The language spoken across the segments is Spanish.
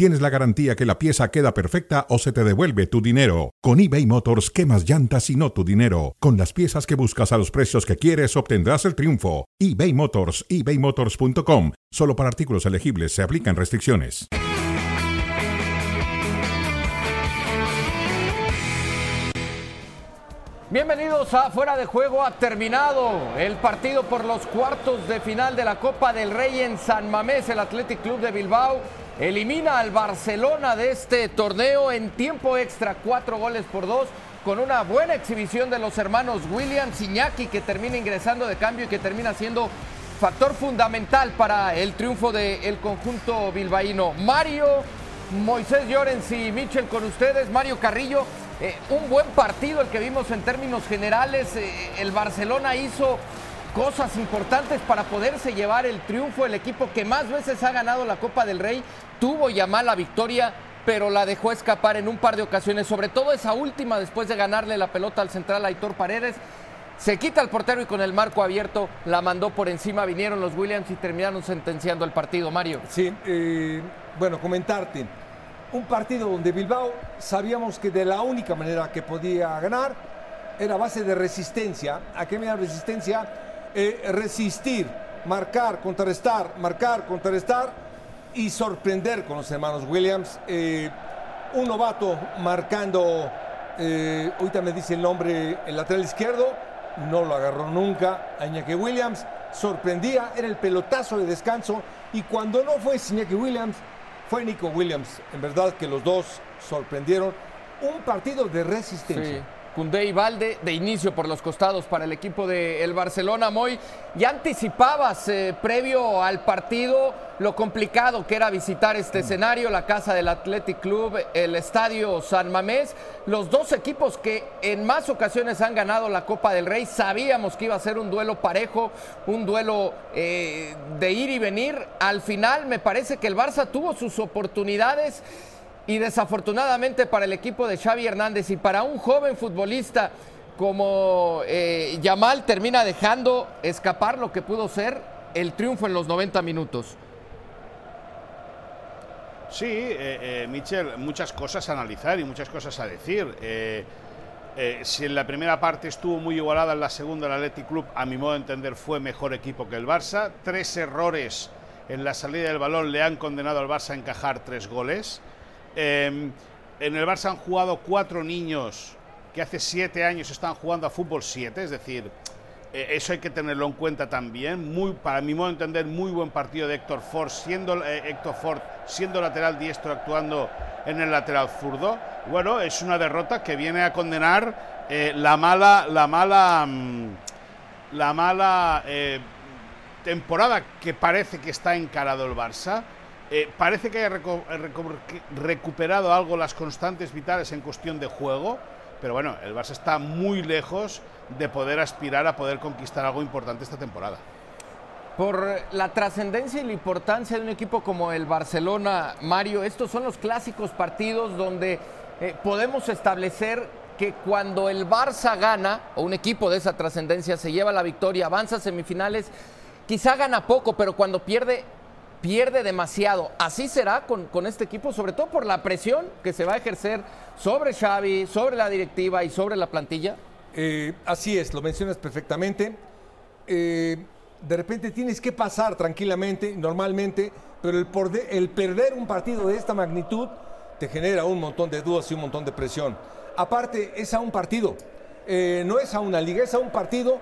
tienes la garantía que la pieza queda perfecta o se te devuelve tu dinero. Con eBay Motors, quemas llantas y no tu dinero. Con las piezas que buscas a los precios que quieres, obtendrás el triunfo. eBay Motors, ebaymotors.com. Solo para artículos elegibles se aplican restricciones. Bienvenidos a Fuera de Juego. Ha terminado el partido por los cuartos de final de la Copa del Rey en San Mamés. El Athletic Club de Bilbao elimina al Barcelona de este torneo en tiempo extra, cuatro goles por dos, con una buena exhibición de los hermanos Williams Iñaki, que termina ingresando de cambio y que termina siendo factor fundamental para el triunfo del conjunto bilbaíno. Mario, Moisés Llorens y Michel con ustedes, Mario Carrillo. Eh, un buen partido el que vimos en términos generales. Eh, el Barcelona hizo cosas importantes para poderse llevar el triunfo. El equipo que más veces ha ganado la Copa del Rey tuvo ya mala victoria, pero la dejó escapar en un par de ocasiones, sobre todo esa última después de ganarle la pelota al central Aitor Paredes. Se quita el portero y con el marco abierto la mandó por encima. Vinieron los Williams y terminaron sentenciando el partido, Mario. Sí, eh, bueno, comentarte. Un partido donde Bilbao sabíamos que de la única manera que podía ganar era base de resistencia. ¿A qué me da resistencia? Eh, resistir, marcar, contrarrestar, marcar, contrarrestar y sorprender con los hermanos Williams. Eh, un novato marcando, ahorita me dice el nombre, el lateral izquierdo, no lo agarró nunca a Williams, sorprendía, era el pelotazo de descanso y cuando no fue Iñaki Williams, fue Nico Williams. En verdad que los dos sorprendieron. Un partido de resistencia. Cundé y Valde de inicio por los costados para el equipo del Barcelona. Moy, ya anticipabas eh, previo al partido lo complicado que era visitar este mm. escenario, la casa del Athletic Club, el estadio San Mamés. Los dos equipos que en más ocasiones han ganado la Copa del Rey, sabíamos que iba a ser un duelo parejo, un duelo eh, de ir y venir. Al final me parece que el Barça tuvo sus oportunidades y desafortunadamente para el equipo de Xavi Hernández y para un joven futbolista como eh, Yamal termina dejando escapar lo que pudo ser el triunfo en los 90 minutos. Sí, eh, eh, Michel, muchas cosas a analizar y muchas cosas a decir. si en la primera parte estuvo muy igualada, en la segunda el Athletic Club, a mi modo de entender, fue mejor equipo que el Barça. Tres errores en la salida del balón le han condenado al Barça a encajar tres goles. Em, en el Barça han jugado cuatro niños que hace siete años están jugando a fútbol 7, es decir, eh, eso hay que tenerlo en cuenta también. Muy, para mi modo de entender, muy buen partido de Héctor Ford, siendo eh, Héctor Ford siendo lateral diestro, actuando en el lateral zurdo. Bueno, es una derrota que viene a condenar eh, la mala, la mala, mm, la mala temporada que parece que está encarado el Barça. Eh, parece que haya recuperado algo las constantes vitales en cuestión de juego, pero bueno, el Barça está muy lejos de poder aspirar a poder conquistar algo importante esta temporada. Por la trascendencia y la importancia de un equipo como el Barcelona, Mario, estos son los clásicos partidos donde eh, podemos establecer que cuando el Barça gana, o un equipo de esa trascendencia se lleva la victoria, avanza a semifinales, quizá gana poco, pero cuando pierde pierde demasiado. Así será con, con, este equipo, sobre todo por la presión que se va a ejercer sobre Xavi, sobre la directiva y sobre la plantilla. Eh, así es, lo mencionas perfectamente. Eh, de repente tienes que pasar tranquilamente, normalmente, pero el, el, perder un partido de esta magnitud te genera un montón de dudas y un montón de presión. Aparte, es a un partido, eh, no es a una liga, es a un partido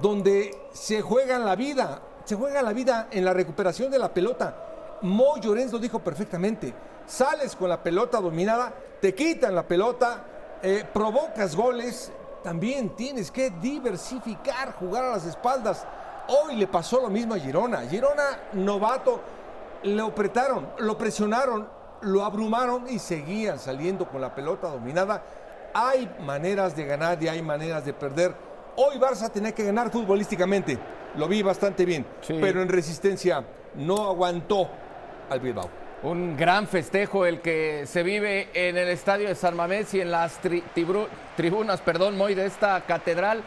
donde se juega la vida se juega la vida en la recuperación de la pelota. Mo Llorens lo dijo perfectamente. Sales con la pelota dominada, te quitan la pelota, eh, provocas goles. También tienes que diversificar, jugar a las espaldas. Hoy le pasó lo mismo a Girona. Girona, novato, lo apretaron, lo presionaron, lo abrumaron y seguían saliendo con la pelota dominada. Hay maneras de ganar y hay maneras de perder. Hoy Barça tenía que ganar futbolísticamente lo vi bastante bien, pero en resistencia no aguantó al Bilbao. Un gran festejo el que se vive en el estadio de San Mamés y en las tribunas, perdón, muy de esta catedral.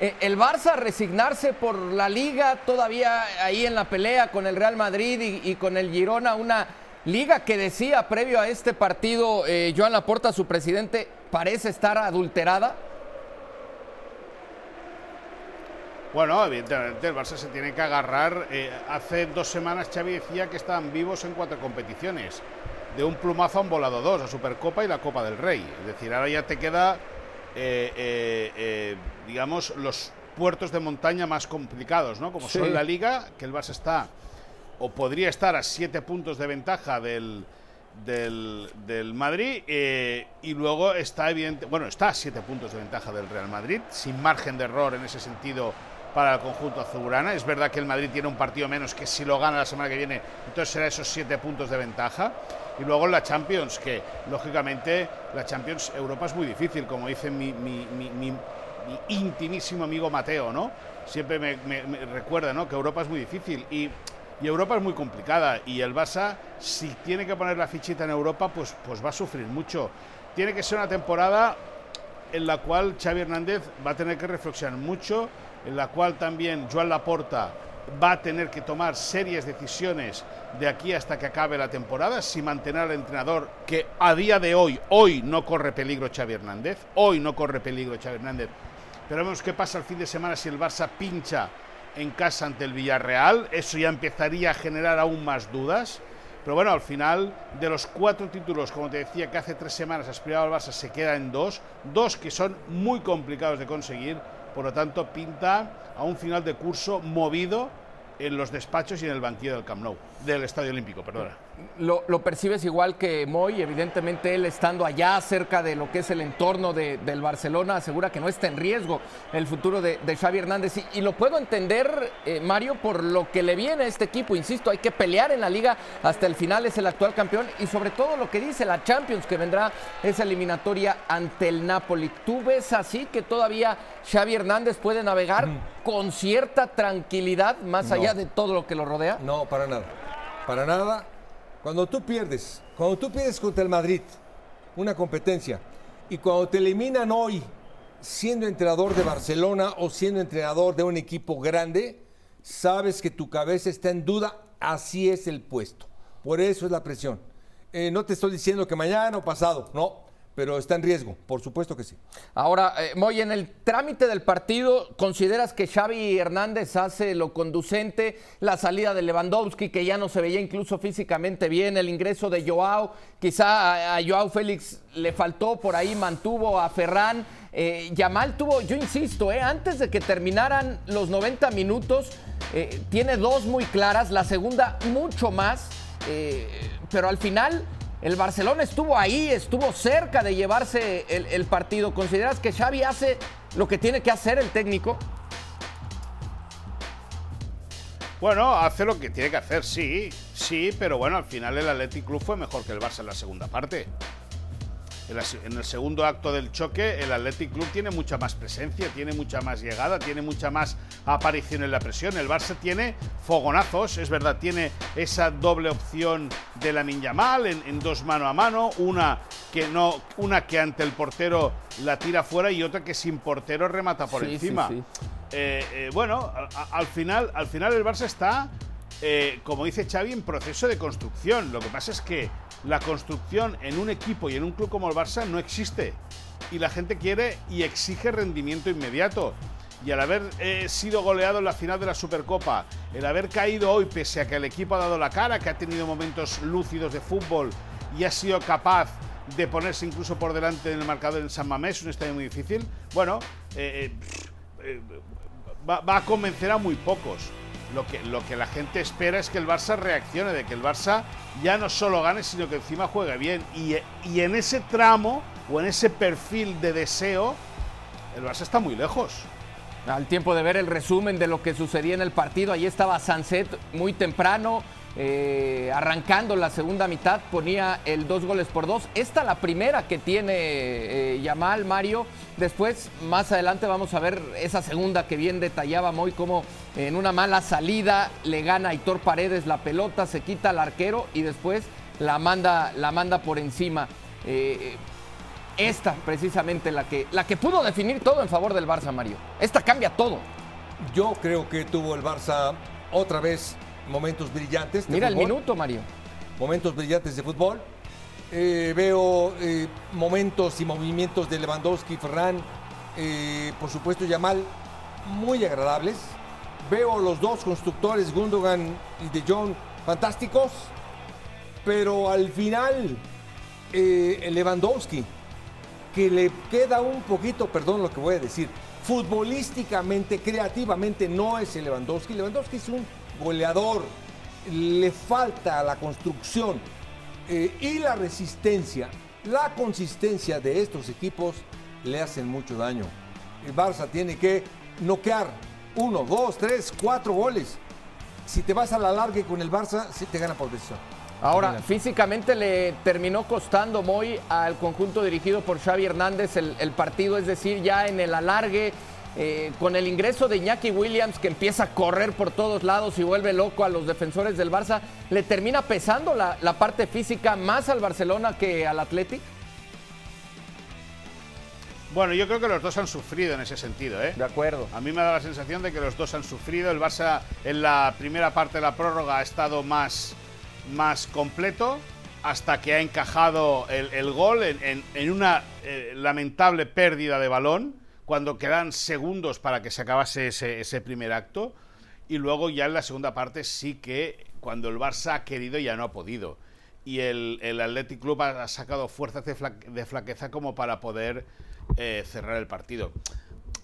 Eh, el Barça resignarse por la liga, todavía ahí en la pelea con el Real Madrid y, con el Girona, una liga que decía previo a este partido eh, Joan Laporta, su presidente, parece estar adulterada. Bueno, evidentemente el Barça se tiene que agarrar. Eh, hace dos semanas Xavi decía que estaban vivos en cuatro competiciones. De un plumazo han volado dos, la Supercopa y la Copa del Rey. Es decir, ahora ya te queda, eh, eh, digamos, los puertos de montaña más complicados, ¿no? Como son la Liga, que el Barça está, o podría estar a siete puntos de ventaja del, del, del Madrid y luego está evidente, bueno, está a siete puntos de ventaja del Real Madrid, sin margen de error en ese sentido para el conjunto azulgrana. Es verdad que el Madrid tiene un partido menos que si lo gana la semana que viene, entonces será esos siete puntos de ventaja. Y luego la Champions, que lógicamente la Champions Europa es muy difícil, como dice mi, intimísimo amigo Mateo, ¿no? Siempre me, recuerda, ¿no? Que Europa es muy difícil y, y, Europa es muy complicada y el Barça, si tiene que poner la fichita en Europa, pues, pues va a sufrir mucho. Tiene que ser una temporada en la cual Xavi Hernández va a tener que reflexionar mucho en la cual también Joan Laporta va a tener que tomar serias decisiones de aquí hasta que acabe la temporada, si mantener al entrenador que a día de hoy, hoy no corre peligro Xavi Hernández, hoy no corre peligro Xavi Hernández, pero vemos qué pasa el fin de semana si el Barça pincha en casa ante el Villarreal, eso ya empezaría a generar aún más dudas. Pero bueno, al final de los cuatro títulos, como te decía, que hace tres semanas aspiraba al Barça, se queda en dos, dos que son muy complicados de conseguir por lo tanto, pinta a un final de curso movido en los despachos y en el banquillo del Camp Nou, del Estadio Olímpico, perdona. Lo, percibes igual que Moy, evidentemente él estando allá cerca de lo que es el entorno del Barcelona, asegura que no está en riesgo el futuro de, Xavi Hernández. Y, lo puedo entender, eh, Mario, por lo que le viene a este equipo. Insisto, hay que pelear en la liga hasta el final, es el actual campeón. Y sobre todo lo que dice la Champions, que vendrá esa eliminatoria ante el Napoli. ¿Tú ves así que todavía Xavi Hernández puede navegar con cierta tranquilidad más allá de todo lo que lo rodea? No, para nada. Para nada cuando tú pierdes, cuando tú pierdes contra el Madrid, una competencia, y cuando te eliminan hoy siendo entrenador de Barcelona o siendo entrenador de un equipo grande, sabes que tu cabeza está en duda, así es el puesto. Por eso es la presión. Eh, no te estoy diciendo que mañana o pasado, no pero está en riesgo, por supuesto que sí. Ahora, eh, Moy, en el trámite del partido, ¿consideras que Xavi Hernández hace lo conducente? La salida de Lewandowski, que ya no se veía incluso físicamente bien, el ingreso de Joao, quizá a, Joao Félix le faltó, por ahí mantuvo a Ferran. Eh, Yamal tuvo, yo insisto, eh, antes de que terminaran los 90 minutos, eh, tiene dos muy claras, la segunda mucho más, pero al final el Barcelona estuvo ahí, estuvo cerca de llevarse el, partido. ¿Consideras que Xavi hace lo que tiene que hacer el técnico? Bueno, hace lo que tiene que hacer, sí, sí, pero bueno, al final el Athletic Club fue mejor que el Barça en la segunda parte. En el segundo acto del choque, el Athletic Club tiene mucha más presencia, tiene mucha más llegada, tiene mucha más aparición en la presión. El Barça tiene fogonazos, es verdad, tiene esa doble opción de la Minyamal en, en dos mano a mano, una que no, una que ante el portero la tira fuera y otra que sin portero remata por encima. Eh, eh, bueno, al final, al final el Barça está, eh, como dice Xavi, en proceso de construcción. Lo que pasa es que la construcción en un equipo y en un club como el Barça no existe. Y la gente quiere y exige rendimiento inmediato. Y al haber eh, sido goleado en la final de la Supercopa, el haber caído hoy pese a que el equipo ha dado la cara, que ha tenido momentos lúcidos de fútbol y ha sido capaz de ponerse incluso por delante en el marcador en San Mamés, un estadio muy difícil, bueno, eh, eh, va, va a convencer a muy pocos lo que, lo que la gente espera es que el Barça reaccione, de que el Barça ya no solo gane, sino que encima juegue bien. Y, y en ese tramo o en ese perfil de deseo, el Barça está muy lejos. Al tiempo de ver el resumen de lo que sucedía en el partido, ahí estaba Sanset muy temprano, eh, arrancando la segunda mitad, ponía el dos goles por dos. Esta la primera que tiene eh, Yamal, Mario. Después, más adelante, vamos a ver esa segunda que bien detallaba Moy, como en una mala salida le gana Hitor Paredes la pelota, se quita al arquero y después la manda, la manda por encima. Eh, esta, precisamente, la que, la que pudo definir todo en favor del Barça, Mario. Esta cambia todo. Yo creo que tuvo el Barça otra vez momentos brillantes. de Mira el minuto, Mario. Momentos brillantes de fútbol. Eh, veo eh, momentos y movimientos de Lewandowski, Ferran, eh, por supuesto Yamal, muy agradables. Veo los dos constructores, Gundogan y De Jong, fantásticos. Pero al final, Lewandowski, que le queda un poquito, perdón lo que voy a decir, futbolísticamente, creativamente no es el Lewandowski. Lewandowski es un goleador, le falta la construcción eh, y la resistencia, la consistencia de estos equipos le hacen mucho daño. El Barça tiene que noquear uno, dos, tres, cuatro goles. Si te vas a la larga con el Barça, sí te gana por decisión. Ahora, físicamente le terminó costando muy al conjunto dirigido por Xavi Hernández el, el partido, es decir, ya en el alargue, eh, con el ingreso de Iñaki Williams que empieza a correr por todos lados y vuelve loco a los defensores del Barça, le termina pesando la, la parte física más al Barcelona que al Athletic. Bueno, yo creo que los dos han sufrido en ese sentido, ¿eh? De acuerdo. A mí me da la sensación de que los dos han sufrido. El Barça en la primera parte de la prórroga ha estado más, más completo hasta que ha encajado el, el gol en, en- en una eh, lamentable pérdida de balón cuando quedan segundos para que se acabase ese, ese primer acto. Y luego ya en la segunda parte sí que cuando el Barça ha querido ya no ha podido. Y el, el Athletic Club ha, ha sacado fuerzas de, fla- de flaqueza como para poder eh, cerrar el partido.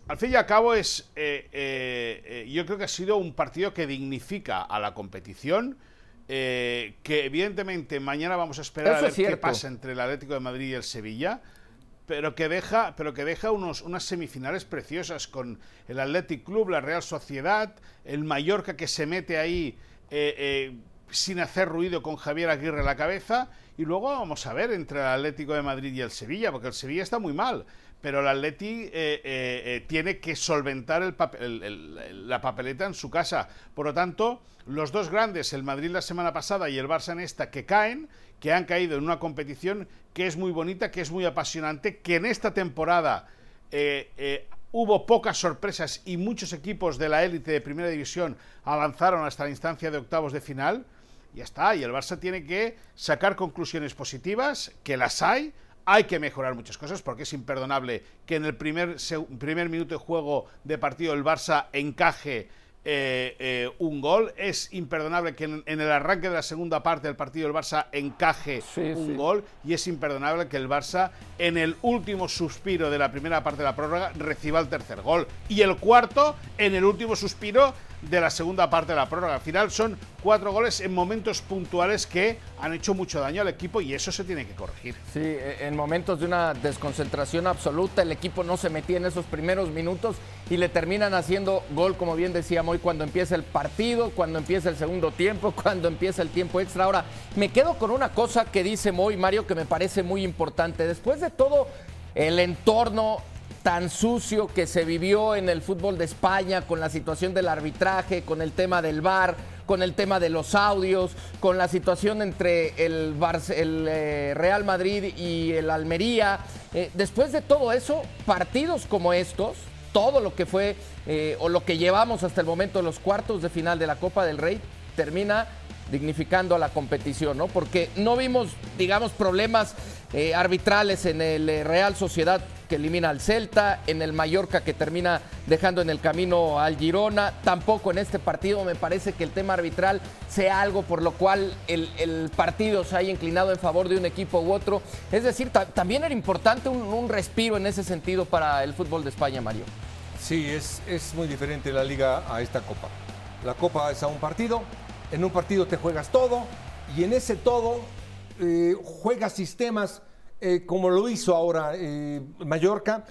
Al fin y al cabo es, eh, eh, yo creo que ha sido un partido que dignifica a la competición, que evidentemente mañana vamos a esperar Eso a ver es qué pasa entre el Atlético de Madrid y el Sevilla, pero que deja, pero que deja unos, unas semifinales preciosas con el Athletic Club, la Real Sociedad, el Mallorca que se mete ahí eh, eh, sin hacer ruido con Javier Aguirre a la cabeza, y luego vamos a ver entre el Atlético de Madrid y el Sevilla, porque el Sevilla está muy mal, pero el Atleti eh, eh, eh, tiene que solventar la papeleta en su casa. Por lo tanto, los dos grandes, el Madrid la semana pasada y el Barça en esta, que caen, que han caído en una competición que es muy bonita, que es muy apasionante, que en esta temporada hubo pocas sorpresas y muchos equipos de la élite de primera división avanzaron hasta la instancia de octavos de final. Ya está, y el Barça tiene que sacar conclusiones positivas, que las hay. Hay que mejorar muchas cosas porque es imperdonable que en el primer, primer minuto de juego de partido el Barça encaje eh, eh, un gol. Es imperdonable que en, en el arranque de la segunda parte del partido el Barça encaje Sí, un sí. gol. Y es imperdonable que el Barça en el último suspiro de la primera parte de la prórroga reciba el tercer gol. Y el cuarto en el último suspiro de la segunda parte de la prórroga. Al final son cuatro goles en momentos puntuales que han hecho mucho daño al equipo y eso se tiene que corregir. Sí, e- en momentos de una desconcentración absoluta, el equipo no se metía en esos primeros minutos y le terminan haciendo gol, como bien decía Moy, cuando empieza el partido, cuando empieza el segundo tiempo, cuando empieza el tiempo extra. Ahora, me quedo con una cosa que dice Moy, Mario, que me parece muy importante. Después de todo el entorno tan sucio que se vivió en el fútbol de España con la situación del arbitraje, con el tema del VAR, con el tema de los audios, con la situación entre el, eh, Real Madrid y el Almería. Eh, después de todo eso, partidos como estos, todo lo que fue eh, o lo que llevamos hasta el momento los cuartos de final de la Copa del Rey termina dignificando a la competición, ¿no? Porque no vimos, digamos, problemas eh, arbitrales en el eh, Real Sociedad que elimina al Celta, en el Mallorca que termina dejando en el camino al Girona, tampoco en este partido me parece que el tema arbitral sea algo por lo cual el, partido se haya inclinado en favor de un equipo u otro. Es decir, ta- también era importante un, un respiro en ese sentido para el fútbol de España, Mario. Sí, es, es muy diferente la liga a esta copa. La copa es a un partido, en un partido te juegas todo y en ese todo eh, juegas sistemas eh, como lo hizo ahora eh, Mallorca,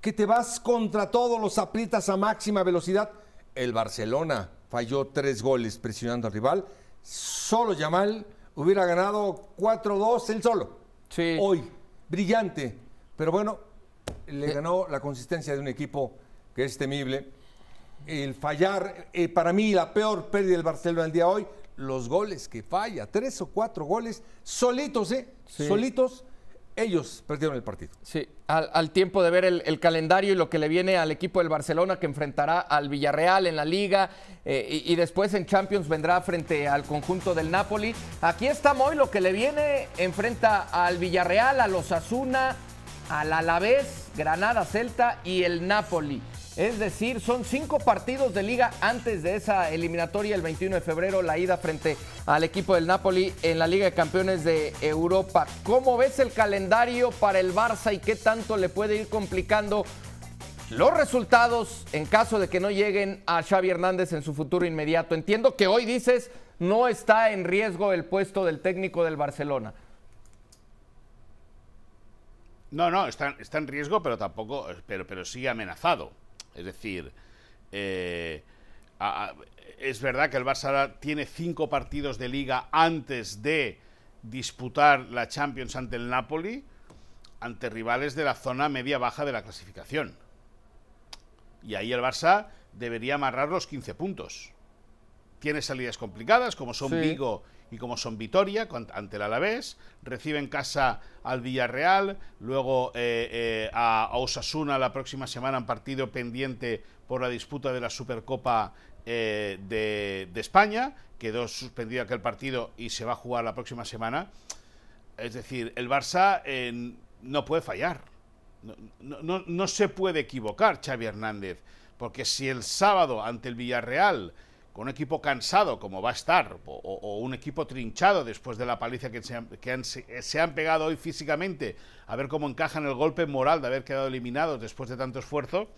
que te vas contra todos, los aprietas a máxima velocidad. El Barcelona falló tres goles presionando al rival solo Yamal hubiera ganado 4-2 el solo. Sí. Hoy, brillante. Pero bueno, le ganó la consistencia de un equipo que es temible. El fallar, eh, para mí, la peor pérdida del Barcelona el día de hoy, los goles que falla, tres o cuatro goles, solitos, ¿eh? Sí. Solitos, ellos perdieron el partido. Sí, al, al tiempo de ver el, el calendario y lo que le viene al equipo del Barcelona que enfrentará al Villarreal en la liga eh, y, y después en Champions vendrá frente al conjunto del Napoli. Aquí está Moy, lo que le viene, enfrenta al Villarreal, a los Asuna, al Alavés, Granada, Celta y el Napoli. Es decir, son cinco partidos de liga antes de esa eliminatoria el 21 de febrero, la ida frente al equipo del Napoli en la Liga de Campeones de Europa. ¿Cómo ves el calendario para el Barça y qué tanto le puede ir complicando los resultados en caso de que no lleguen a Xavi Hernández en su futuro inmediato? Entiendo que hoy dices no está en riesgo el puesto del técnico del Barcelona. No, no, está, en riesgo, pero tampoco, pero, pero sí amenazado. Es decir, eh, a- a- es verdad que el Barça tiene cinco partidos de liga antes de disputar la Champions ante el Napoli, ante rivales de la zona media-baja de la clasificación. Y ahí el Barça debería amarrar los 15 puntos. Tiene salidas complicadas, como son Sí. Vigo y como son Vitoria ante el Alavés. Recibe en casa al Villarreal, luego eh, eh, a, Osasuna la próxima semana en partido pendiente por la disputa de la Supercopa eh, de, España. Quedó suspendido aquel partido y se va a jugar la próxima semana. Es decir, el Barça no puede fallar. No- no se puede equivocar Xavi Hernández. Porque si el sábado ante el Villarreal, con un equipo cansado como va a estar, o, un equipo trinchado después de la paliza que, se han, que se, han pegado hoy físicamente, a ver cómo encajan el golpe moral de haber quedado eliminados después de tanto esfuerzo,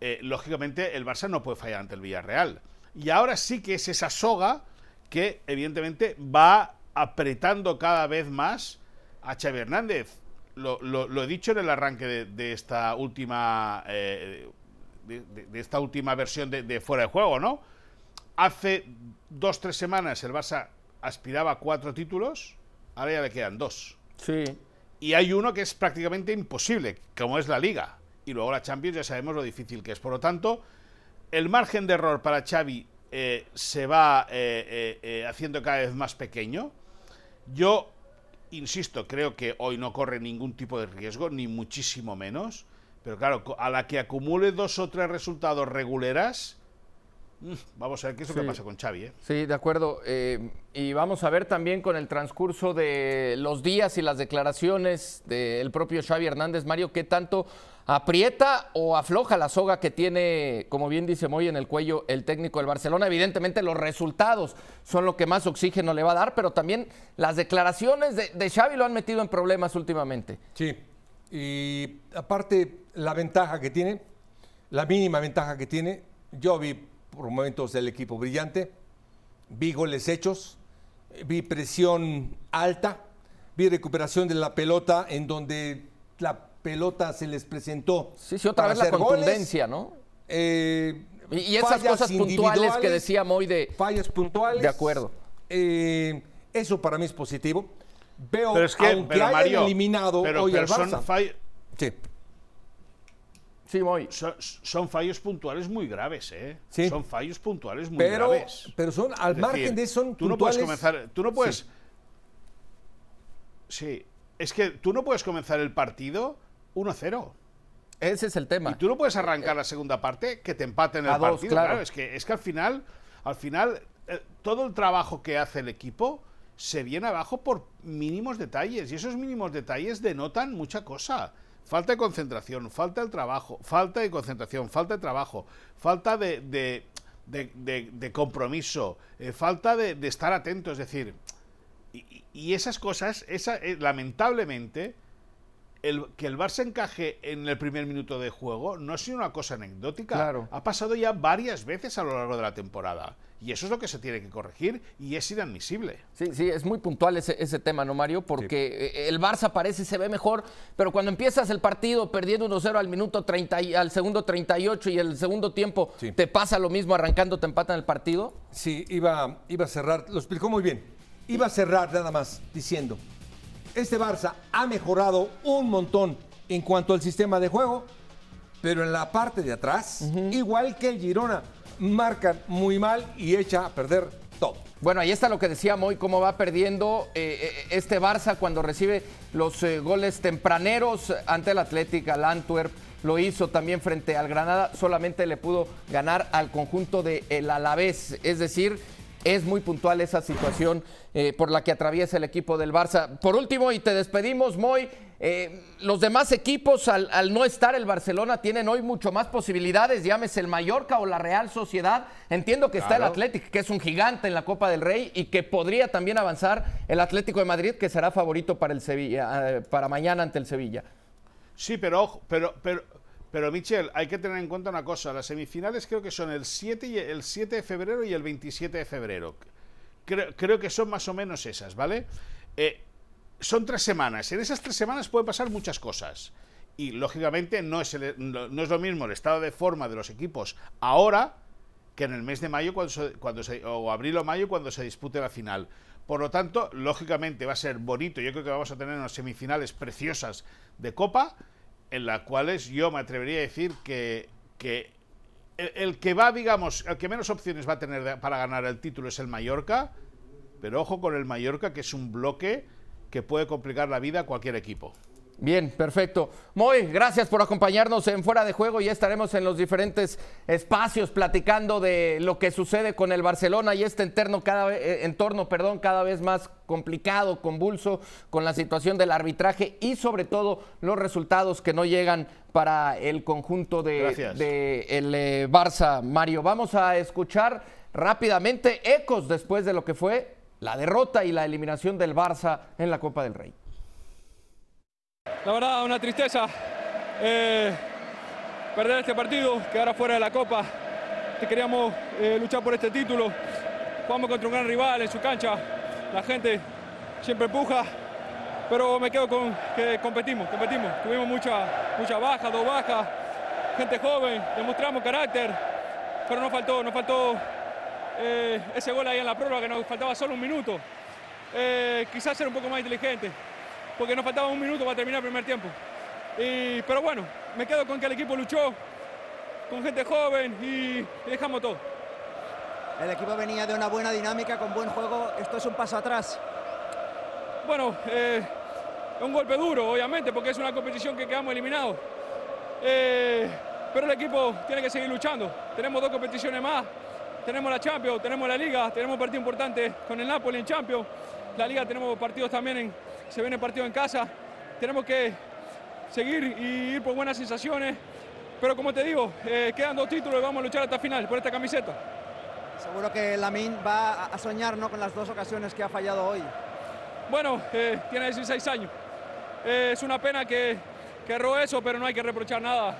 eh, lógicamente el Barça no puede fallar ante el Villarreal. Y ahora sí que es esa soga que evidentemente va apretando cada vez más a Xavi Hernández. Lo, he dicho en el arranque de, esta última eh, de, esta última versión de fuera de juego, ¿no? Hace dos tres semanas el Barça aspiraba a cuatro títulos, ahora ya le quedan dos. Sí. Y hay uno que es prácticamente imposible, como es la Liga. Y luego la Champions ya sabemos lo difícil que es. Por lo tanto, el margen de error para Xavi eh, se va eh, eh, haciendo cada vez más pequeño. Yo, insisto, creo que hoy no corre ningún tipo de riesgo, ni muchísimo menos. Pero claro, a la que acumule dos o tres resultados reguleras, vamos a ver qué es lo Sí. que pasa con Xavi. ¿eh? Sí, de acuerdo. Eh, y vamos a ver también con el transcurso de los días y las declaraciones del propio Xavi Hernández, Mario, qué tanto aprieta o afloja la soga que tiene, como bien dice Moy, en el cuello el técnico del Barcelona. Evidentemente los resultados son lo que más oxígeno le va a dar, pero también las declaraciones de, de Xavi lo han metido en problemas últimamente. Sí. Y aparte, la ventaja que tiene, la mínima ventaja que tiene, yo vi por momentos el equipo brillante, vi goles hechos, vi presión alta, vi recuperación de la pelota en donde la pelota se les presentó. Sí, sí, otra para vez la goles. contundencia, ¿no? Eh, Y, y esas cosas puntuales que individuales, decía Moy de... fallas puntuales. De acuerdo. Eh, eso para mí es positivo. Veo, Pero es que, aunque pero, hayan Mario, eliminado pero- hoy pero al son Barça. fall- Sí. Sí, Moy. son, son fallos puntuales muy graves, ¿eh? Sí. Son fallos puntuales muy Pero, graves. pero son, al Es margen decir, de eso, son tú no puedes puntuales. comenzar, tú no puedes, Sí. sí. es que tú no puedes comenzar el partido 1-0 Ese es el tema. y tú no puedes arrancar la segunda parte que te empaten el A dos, partido. claro. es que es que al final, al final eh, todo el trabajo que hace el equipo se viene abajo por mínimos detalles y esos mínimos detalles denotan mucha cosa. Falta de concentración, falta de trabajo, falta de concentración, falta de trabajo, falta de, de- de- compromiso, eh, falta de, estar atento. Es decir, y, y- y esas cosas, esa, eh, lamentablemente, el, que el Barça encaje en el primer minuto de juego no ha sido una cosa anecdótica. Claro. Ha pasado ya varias veces a lo largo de la temporada. Y eso es lo que se tiene que corregir y es inadmisible. Sí, sí, es muy puntual ese, ese tema, ¿no, Mario? Porque eh, el Barça parece se ve mejor, pero cuando empiezas el partido perdiendo 1-0 al minuto 30, y- al segundo 38 y el segundo tiempo Sí. te pasa lo mismo arrancando, te empatan el partido. Sí, iba, iba a cerrar, lo explicó muy bien. Iba a cerrar nada más diciendo, este Barça ha mejorado un montón en cuanto al sistema de juego, pero en la parte de atrás, igual que el Girona, marcan muy mal y echa a perder todo. Bueno, ahí está lo que decía Moy, cómo va perdiendo eh, eh, este Barça cuando recibe los eh, goles tempraneros ante el Atlético, al Antwerp. Lo hizo también frente al Granada, solamente le pudo ganar al conjunto del Alavés. Es decir, es muy puntual esa situación eh, por la que atraviesa el equipo del Barça. Por último, y te despedimos, Moy. eh, los demás equipos, al, al no estar el Barcelona, tienen hoy mucho más posibilidades. Llámese el Mallorca o la Real Sociedad. Entiendo que está el. Atlético, que es un gigante en la Copa del Rey y que podría también avanzar el Atlético de Madrid, que será favorito para el Sevilla, eh, para mañana ante el Sevilla. Sí, pero ojo, pero, pero, pero Michel, hay que tener en cuenta una cosa. Las semifinales creo que son el 7, y el 7 de febrero y el 27 de febrero. Creo, que son más o menos esas, ¿vale? Eh, son tres semanas. En esas tres semanas pueden pasar muchas cosas. Y lógicamente no es, no, es lo mismo el estado de forma de los equipos ahora que en el mes de mayo cuando se- cuando o abril o mayo cuando se dispute la final. Por lo tanto, lógicamente va a ser bonito. Yo creo que vamos a tener unas semifinales preciosas de Copa, en las cuales yo me atrevería a decir que, que el, el que va, digamos, el que menos opciones va a tener de- para ganar el título es el Mallorca, pero ojo con el Mallorca, que es un bloque que puede complicar la vida a cualquier equipo. Bien, perfecto. Moy, gracias por acompañarnos en Fuera de Juego. Ya estaremos en los diferentes espacios platicando de lo que sucede con el Barcelona y este entorno cada, eh, entorno perdón, cada vez más complicado, convulso, con la situación del arbitraje y sobre todo los resultados que no llegan para el conjunto de el eh, Barça. Mario, vamos a escuchar rápidamente ecos después de lo que fue la derrota y la eliminación del Barça en la Copa del Rey. La verdad, una tristeza eh, perder este partido, quedar afuera de la Copa. Que queríamos eh, luchar por este título. Jugamos contra un gran rival en su cancha. La gente siempre empuja. Pero me quedo con que competimos, competimos. Tuvimos mucha, mucha baja, dos bajas. Gente joven, demostramos carácter. Pero nos faltó, nos faltó eh, ese gol ahí en la prórroga que nos faltaba solo un minuto. Eh, quizás ser un poco más inteligente porque nos faltaba un minuto para terminar el primer tiempo. Y- pero bueno, me quedo con que el equipo luchó con gente joven y, y dejamos todo. El equipo venía de una buena dinámica, con buen juego. Esto es un paso atrás. Bueno, eh, es un golpe duro, obviamente, porque es una competición que quedamos eliminados. Eh, pero el equipo tiene que seguir luchando. Tenemos dos competiciones más. Tenemos la Champions, tenemos la Liga, tenemos partido importante con el Napoli en Champions. La Liga tenemos partidos también, en, se viene partido en casa. Tenemos que seguir y ir por buenas sensaciones. Pero como te digo, eh, quedan dos títulos y vamos a luchar hasta el final por esta camiseta. Seguro que Lamin va a- soñar ¿no? con las dos ocasiones que ha fallado hoy. Bueno, eh, tiene 16 años. Eh, es una pena que, que erró eso, pero no hay que reprochar nada.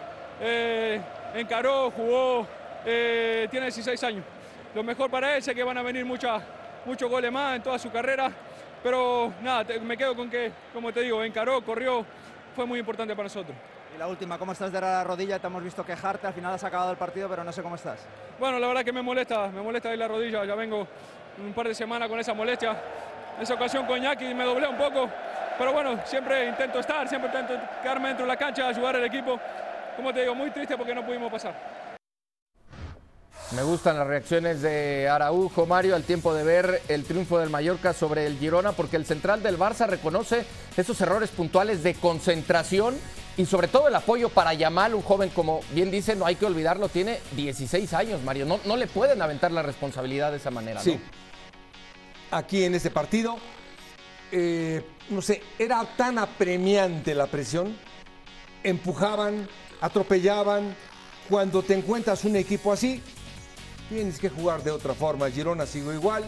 Encaró, jugó, tiene 16 años. Lo mejor para él, sé que van a venir muchas, muchos goles más en toda su carrera, pero nada, te- me quedo con que, como te digo, encaró, corrió, fue muy importante para nosotros. Y la última, ¿cómo estás de la rodilla? Te hemos visto quejarte, al final has acabado el partido, pero no sé cómo estás. Bueno, la verdad que me molesta, me molesta ahí la rodilla, ya vengo un par de semanas con esa molestia. En esa ocasión con Iñaki me doblé un poco, pero bueno, siempre intento estar, siempre intento quedarme dentro de la cancha, ayudar al equipo. Como te digo, muy triste porque no pudimos pasar. Me gustan las reacciones de Araujo, Mario, al tiempo de ver el triunfo del Mallorca sobre el Girona, porque el central del Barça reconoce esos errores puntuales de concentración y sobre todo el apoyo para Yamal, un joven como bien dice, no hay que olvidarlo, tiene 16 años, Mario. No, no le pueden aventar la responsabilidad de esa manera, ¿no? Sí. Aquí en este partido, eh, no sé, era tan apremiante la presión. Empujaban, atropellaban. Cuando te encuentras un equipo así, tienes que jugar de otra forma. Girona siguió igual,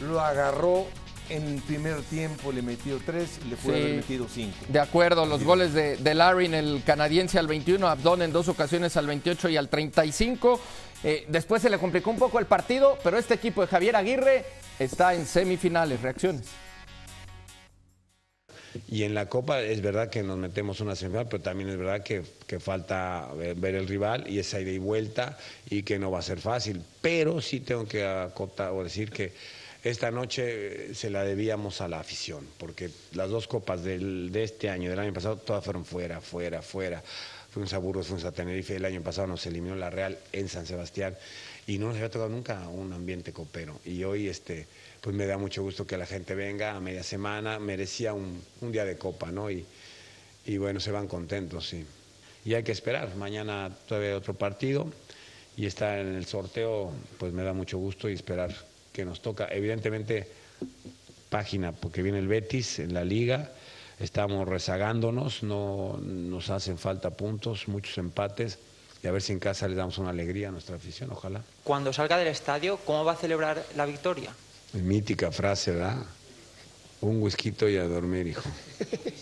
lo agarró en el primer tiempo le metió tres, le puede Sí. haber metido cinco. De acuerdo, los goles de, de Larin, el canadiense al 21, Abdón en dos ocasiones al 28 y al 35. Eh, después se le complicó un poco el partido, pero este equipo de Javier Aguirre está en semifinales. Reacciones. Y en la Copa es verdad que nos metemos una semifinal, pero también es verdad que, falta ver, el rival y esa ida y vuelta y que no va a ser fácil. Pero sí tengo que acotar o decir que esta noche eh, se la debíamos a la afición, porque las dos copas del- de este año del año pasado todas fueron fuera, fuera, fuera. Fuimos a Burgos, fuimos a Tenerife, el año pasado nos eliminó la Real en San Sebastián y no nos había tocado nunca un ambiente copero. Y hoy este, pues me da mucho gusto que la gente venga a media semana, merecía un, día de copa, ¿no? Y, y bueno, se van contentos, sí. Y hay que esperar, mañana todavía otro partido y está en el sorteo, pues me da mucho gusto y esperar que nos toca. Evidentemente, página, porque viene el Betis en la liga, estamos rezagándonos, no nos hacen falta puntos, muchos empates, y a ver si en casa les damos una alegría a nuestra afición, ojalá. Cuando salga del estadio, ¿cómo va a celebrar la victoria? Mítica frase, ¿verdad? Un whisky y a dormir, hijo.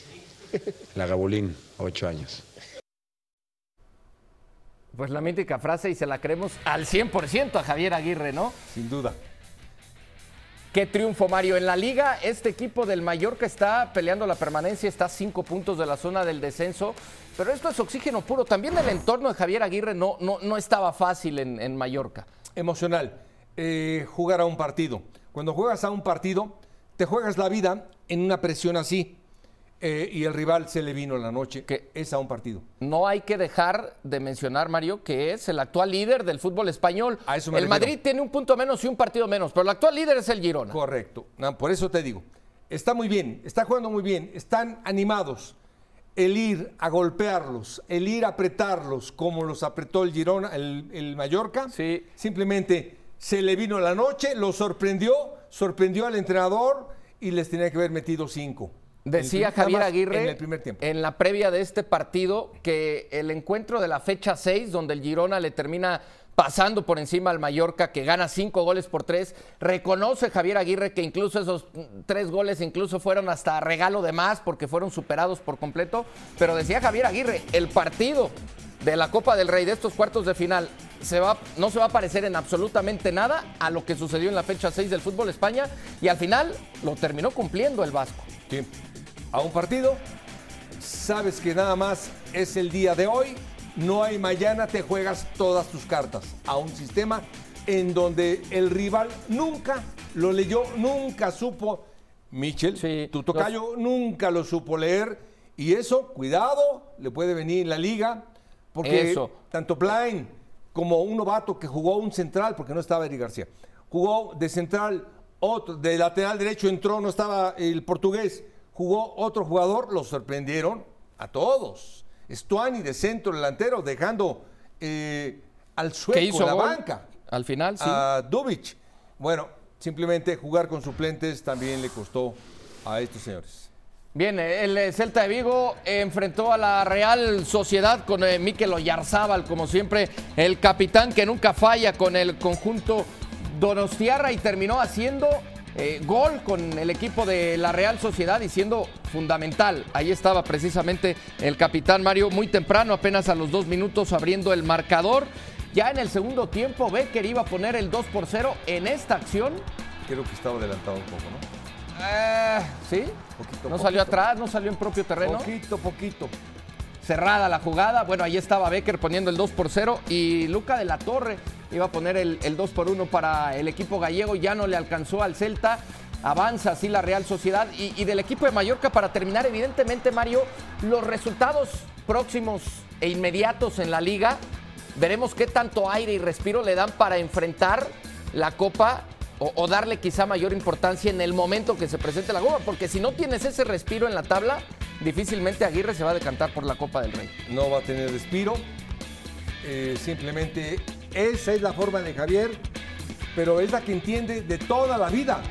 La Gabulín, ocho años. Pues la mítica frase y se la creemos al 100% a Javier Aguirre, ¿no? Sin duda. Qué triunfo, Mario. En la liga, este equipo del Mallorca está peleando la permanencia, está a cinco puntos de la zona del descenso, pero esto es oxígeno puro. También el entorno de Javier Aguirre no, no, no estaba fácil en, en Mallorca. Emocional. Eh, jugar a un partido. Cuando juegas a un partido, te juegas la vida en una presión así. eh, y el rival se le vino la noche. ¿Qué? Es a un partido. No hay que dejar de mencionar, Mario, que es el actual líder del fútbol español. A eso me el refiero. Madrid tiene un punto menos y un partido menos, pero el actual líder es el Girona. Correcto. No, por eso te digo. Está muy bien, está jugando muy bien, están animados. El ir a golpearlos, el ir a apretarlos como los apretó el Girona, el, el Mallorca. Sí. Simplemente se le vino la noche, lo sorprendió, sorprendió al entrenador y les tenía que haber metido cinco. Decía primer- Javier Aguirre En el primer tiempo. en la previa de este partido que el encuentro de la fecha 6, donde el Girona le termina pasando por encima al Mallorca, que gana cinco goles por tres, reconoce Javier Aguirre que incluso esos tres goles incluso fueron hasta regalo de más porque fueron superados por completo, pero decía Javier Aguirre, el partido de la Copa del Rey de estos cuartos de final se va, no se va a parecer en absolutamente nada a lo que sucedió en la fecha 6 del fútbol España y al final lo terminó cumpliendo el Vasco. Sí. A un partido, sabes que nada más es el día de hoy, no hay mañana, te juegas todas tus cartas a un sistema en donde el rival nunca lo leyó, nunca supo, Michel, Sí, tu tocayo nunca lo supo leer y eso, cuidado, le puede venir la liga, porque Eso. tanto Plain como un novato que jugó un central, porque no estaba Eric García, jugó de central, otro, de lateral derecho entró, no estaba el portugués, jugó otro jugador, los sorprendieron a todos. Stuani de centro delantero, dejando eh, al sueco hizo la gol banca, al final, sí. a Dubic. Bueno, simplemente jugar con suplentes también le costó a estos señores. Bien, el eh, Celta de Vigo enfrentó a la Real Sociedad con eh, Mikel Oyarzábal, como siempre, el capitán que nunca falla con el conjunto Donostiarra y terminó haciendo eh, gol con el equipo de la Real Sociedad y siendo fundamental. Ahí estaba precisamente el capitán Mario muy temprano, apenas a los dos minutos abriendo el marcador. Ya en el segundo tiempo, Becker iba a poner el 2 por 0 en esta acción. Creo que estaba adelantado un poco, ¿no? Eh, ¿Sí? Poquito, no salió poquito. atrás, no salió en propio terreno. Poquito, poquito. cerrada la jugada. Bueno, ahí estaba Becker poniendo el 2 por 0 y Luca de la Torre iba a poner el, el 2 por 1 para el equipo gallego. Ya no le alcanzó al Celta. Avanza así la Real Sociedad y, y del equipo de Mallorca para terminar, evidentemente, Mario, los resultados próximos e inmediatos en la liga. Veremos qué tanto aire y respiro le dan para enfrentar la Copa o, o darle quizá mayor importancia en el momento que se presente la Copa, porque si no tienes ese respiro en la tabla, difícilmente Aguirre se va a decantar por la Copa del Rey. no va a tener respiro. Eh, simplemente esa es la forma de Javier, pero es la que entiende de toda la vida,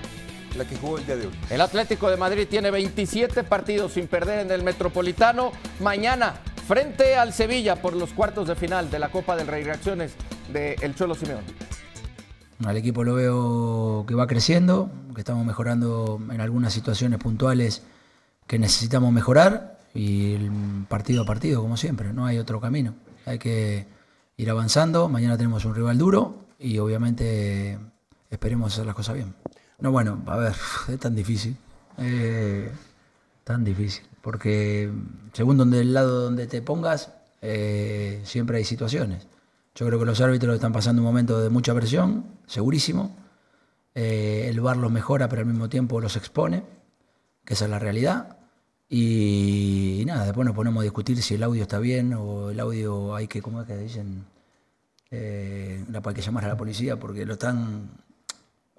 la que jugó el día de hoy. El Atlético de Madrid tiene 27 partidos sin perder en el Metropolitano. Mañana, frente al Sevilla por los cuartos de final de la Copa del Rey. Reacciones de El Cholo Simeón. Al equipo lo veo que va creciendo, que estamos mejorando en algunas situaciones puntuales que necesitamos mejorar y partido a partido, como siempre, no hay otro camino. Hay que ir avanzando, mañana tenemos un rival duro y obviamente esperemos hacer las cosas bien. No, bueno, a ver, es tan difícil, eh, tan difícil, porque según donde el lado donde te pongas, eh, siempre hay situaciones. Yo creo que los árbitros están pasando un momento de mucha presión, segurísimo. Eh, el VAR los mejora, pero al mismo tiempo los expone, que esa es la realidad. Y, nada, después nos ponemos a discutir si el audio está bien o el audio hay que, ¿cómo es que dicen? Eh, hay que llamar a la policía porque lo están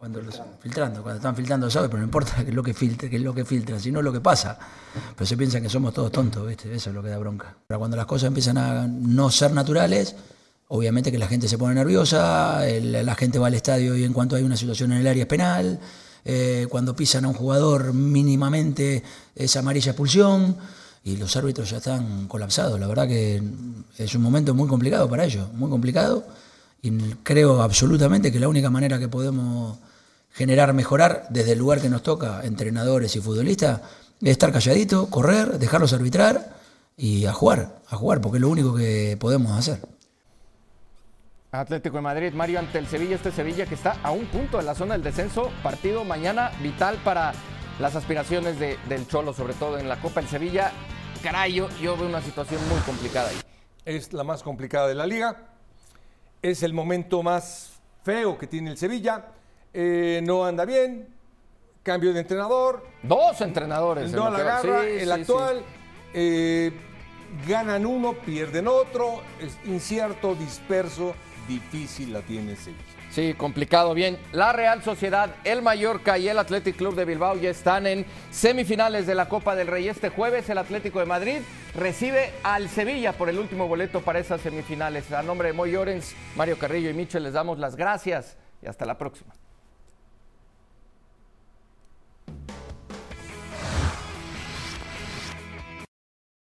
cuando filtrando, cuando están filtrando sabe, pero no importa qué es lo que filtra, qué es lo que filtra, sino lo que pasa. Pero se piensa que somos todos tontos, ¿viste? Eso es lo que da bronca. Pero cuando las cosas empiezan a no ser naturales, obviamente que la gente se pone nerviosa, la gente va al estadio y en cuanto hay una situación en el área es penal, eh, cuando pisan a un jugador mínimamente es amarilla expulsión y los árbitros ya están colapsados. La verdad que es un momento muy complicado para ellos, muy complicado. Y creo absolutamente que la única manera que podemos generar, mejorar desde el lugar que nos toca, entrenadores y futbolistas, es estar calladito, correr, dejarlos arbitrar y a jugar, a jugar, porque es lo único que podemos hacer. Atlético de Madrid, Mario, ante el Sevilla, este Sevilla que está a un punto en la zona del descenso, partido mañana vital para las aspiraciones del Cholo, sobre todo en la Copa. El Sevilla, caray, yo, yo veo una situación muy complicada ahí. Es la más complicada de la liga, es el momento más feo que tiene el Sevilla eh, no anda bien, cambio de entrenador. Dos entrenadores. No la agarra, el actual. Eh, ganan uno, pierden otro, es incierto, disperso, difícil la tiene Sevilla. Sí, complicado. Bien, la Real Sociedad, el Mallorca y el Athletic Club de Bilbao ya están en semifinales de la Copa del Rey. Este jueves el Atlético de Madrid recibe al Sevilla por el último boleto para esas semifinales. A nombre de Moy Llorens, Mario Carrillo y Michel les damos las gracias y hasta la próxima.